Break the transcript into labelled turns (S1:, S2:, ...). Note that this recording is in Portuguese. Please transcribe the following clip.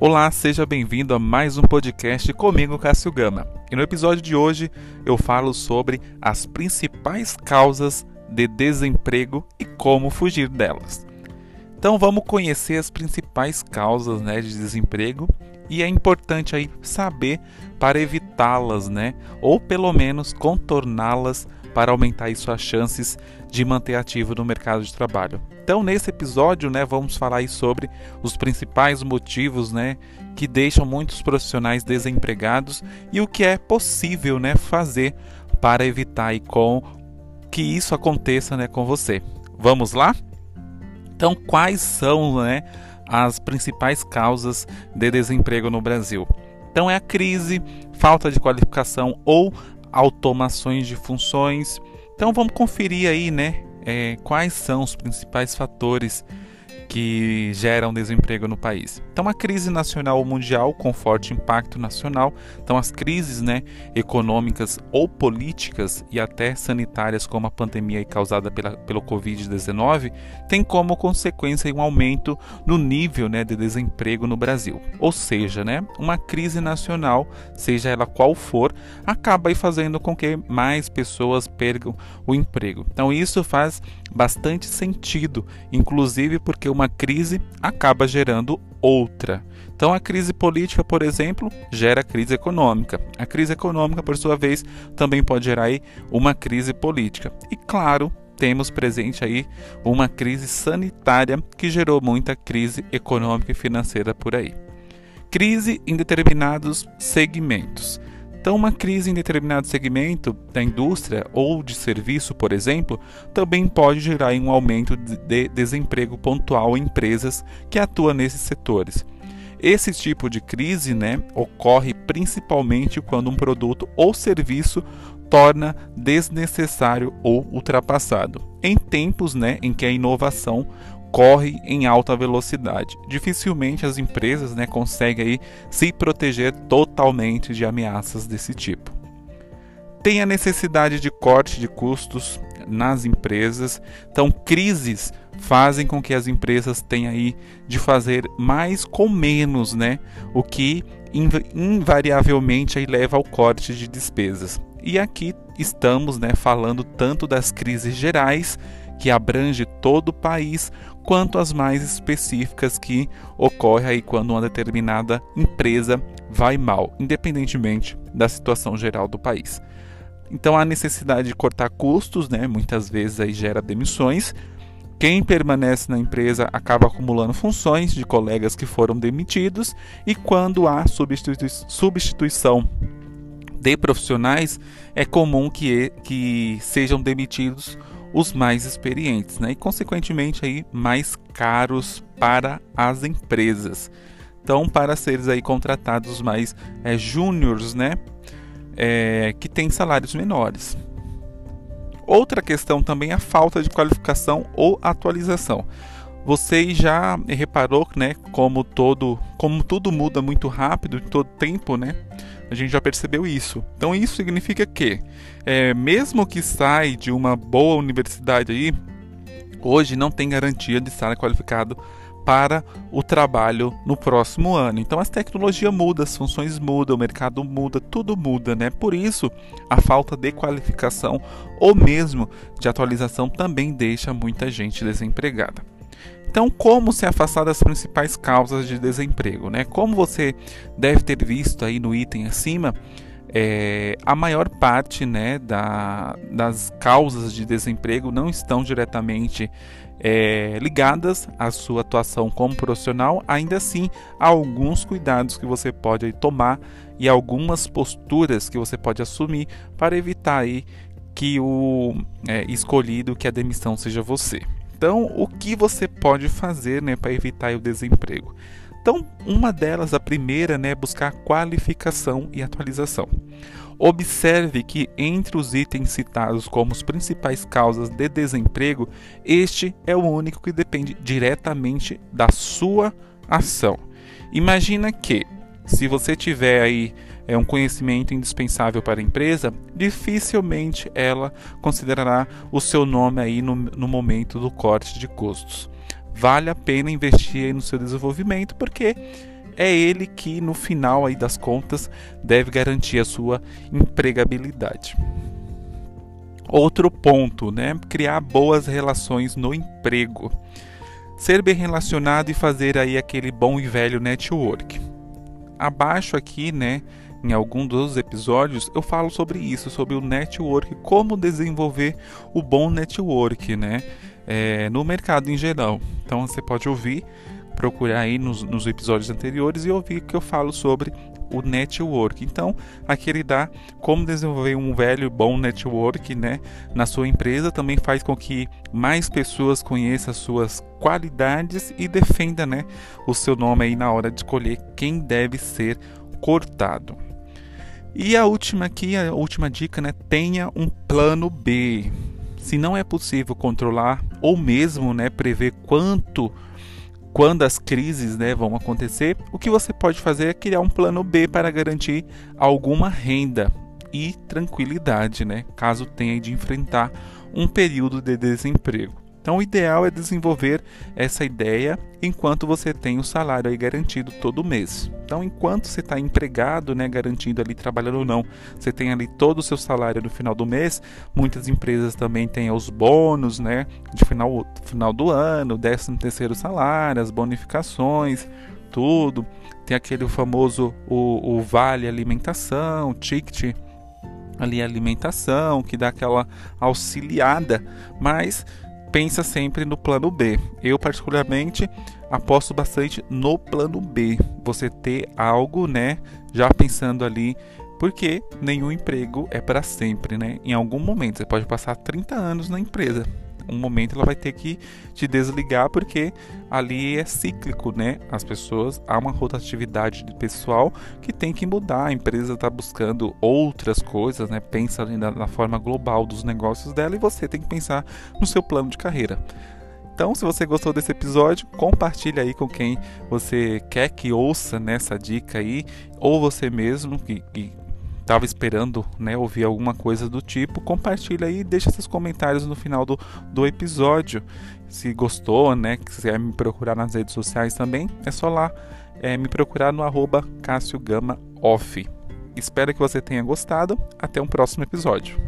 S1: Olá, seja bem-vindo a mais um podcast comigo, Cássio Gama. E no episódio de hoje eu falo sobre as principais causas de desemprego e como fugir delas. Então vamos conhecer as principais causas né, de desemprego e é importante aí saber para evitá-las, né? Ou pelo menos contorná-las para aumentar suas chances de manter ativo no mercado de trabalho. Então, nesse episódio, né, vamos falar sobre os principais motivos, né, que deixam muitos profissionais desempregados e o que é possível, né, fazer para evitar aí com que isso aconteça, né, com você. Vamos lá? Então, quais são, né, as principais causas de desemprego no Brasil? Então, é a crise, falta de qualificação ou automações de funções. Então vamos conferir aí, né, é, quais são os principais fatores que geram desemprego no país. Então, a crise nacional ou mundial com forte impacto nacional. Então, as crises né, econômicas ou políticas e até sanitárias, como a pandemia causada pela, pelo Covid-19, tem como consequência um aumento no nível né, de desemprego no Brasil. Ou seja, né, uma crise nacional, seja ela qual for, acaba fazendo com que mais pessoas percam o emprego. Então, isso faz bastante sentido, inclusive porque uma crise acaba gerando outra. Então, a crise política, por exemplo, gera crise econômica. A crise econômica, por sua vez, também pode gerar aí uma crise política. E claro, temos presente aí uma crise sanitária que gerou muita crise econômica e financeira por aí. Crise em determinados segmentos. Então, uma crise em determinado segmento da indústria ou de serviço, por exemplo, também pode gerar um aumento de desemprego pontual em empresas que atuam nesses setores. Esse tipo de crise né, ocorre principalmente quando um produto ou serviço torna desnecessário ou ultrapassado, em tempos né, em que a inovação corre em alta velocidade. Dificilmente as empresas né, conseguem aí se proteger totalmente de ameaças desse tipo. Tem a necessidade de corte de custos nas empresas, então crises fazem com que as empresas tenham aí de fazer mais com menos, né? O que invariavelmente aí leva ao corte de despesas. E aqui estamos, né, falando tanto das crises gerais que abrange todo o país, quanto as mais específicas que ocorrem aí quando uma determinada empresa vai mal, independentemente da situação geral do país. Então a necessidade de cortar custos, né, muitas vezes aí gera demissões. Quem permanece na empresa acaba acumulando funções de colegas que foram demitidos e quando há substitui substituição de profissionais, é comum que, que sejam demitidos os mais experientes, né? E consequentemente aí mais caros para as empresas. Então, para seres aí contratados mais é, júniores, né? É, que têm salários menores. Outra questão também é a falta de qualificação ou atualização. Você já reparou, né, como todo, como tudo muda muito rápido, todo tempo, né? A gente já percebeu isso. Então isso significa que, é, mesmo que saia de uma boa universidade aí, hoje não tem garantia de estar qualificado para o trabalho no próximo ano. Então as tecnologias mudam, as funções mudam, o mercado muda, tudo muda, né? Por isso, a falta de qualificação ou mesmo de atualização também deixa muita gente desempregada. Então, como se afastar das principais causas de desemprego? Né? Como você deve ter visto aí no item acima, é, a maior parte né, da, das causas de desemprego não estão diretamente é, ligadas à sua atuação como profissional, ainda assim há alguns cuidados que você pode tomar e algumas posturas que você pode assumir para evitar aí que o é, escolhido, que a demissão seja você. Então, o que você pode fazer né, para evitar o desemprego? Então, uma delas, a primeira, né, é buscar qualificação e atualização. Observe que entre os itens citados como as principais causas de desemprego, este é o único que depende diretamente da sua ação. Imagina que se você tiver aí é um conhecimento indispensável para a empresa, dificilmente ela considerará o seu nome aí no, no momento do corte de custos. Vale a pena investir no seu desenvolvimento porque é ele que no final aí das contas deve garantir a sua empregabilidade. Outro ponto, né? Criar boas relações no emprego. Ser bem relacionado e fazer aí aquele bom e velho network. Abaixo aqui, né, em algum dos episódios, eu falo sobre isso, sobre o network, como desenvolver o bom network, né, é, no mercado em geral. Então você pode ouvir, procurar aí nos, nos episódios anteriores e ouvir que eu falo sobre o network. Então, aqui ele dá como desenvolver um velho bom network, né, na sua empresa, também faz com que mais pessoas conheçam as suas qualidades e defenda, né, o seu nome aí na hora de escolher quem deve ser cortado. E a última aqui, a última dica, né, tenha um plano B. Se não é possível controlar ou mesmo, né, prever quanto quando as crises né, vão acontecer, o que você pode fazer é criar um plano B para garantir alguma renda e tranquilidade, né, caso tenha de enfrentar um período de desemprego. Então, o ideal é desenvolver essa ideia enquanto você tem o salário aí garantido todo mês. Então, enquanto você está empregado, né, garantindo ali trabalhando ou não, você tem ali todo o seu salário no final do mês. Muitas empresas também têm os bônus, né, de final, final do ano, 13 terceiro salário, as bonificações, tudo. Tem aquele famoso o, o vale alimentação, ticket ali alimentação, que dá aquela auxiliada, mas pensa sempre no plano B. Eu particularmente aposto bastante no plano B. Você ter algo, né, já pensando ali, porque nenhum emprego é para sempre, né? Em algum momento você pode passar 30 anos na empresa, um momento ela vai ter que te desligar porque ali é cíclico, né? As pessoas há uma rotatividade de pessoal que tem que mudar. A empresa está buscando outras coisas, né? Pensa na, na forma global dos negócios dela e você tem que pensar no seu plano de carreira. Então, se você gostou desse episódio, compartilhe aí com quem você quer que ouça nessa dica aí, ou você mesmo que, que estava esperando né, ouvir alguma coisa do tipo, compartilha aí e deixa seus comentários no final do, do episódio. Se gostou, né, quiser me procurar nas redes sociais também, é só lá é, me procurar no arroba Cássio Gama Off. Espero que você tenha gostado. Até um próximo episódio.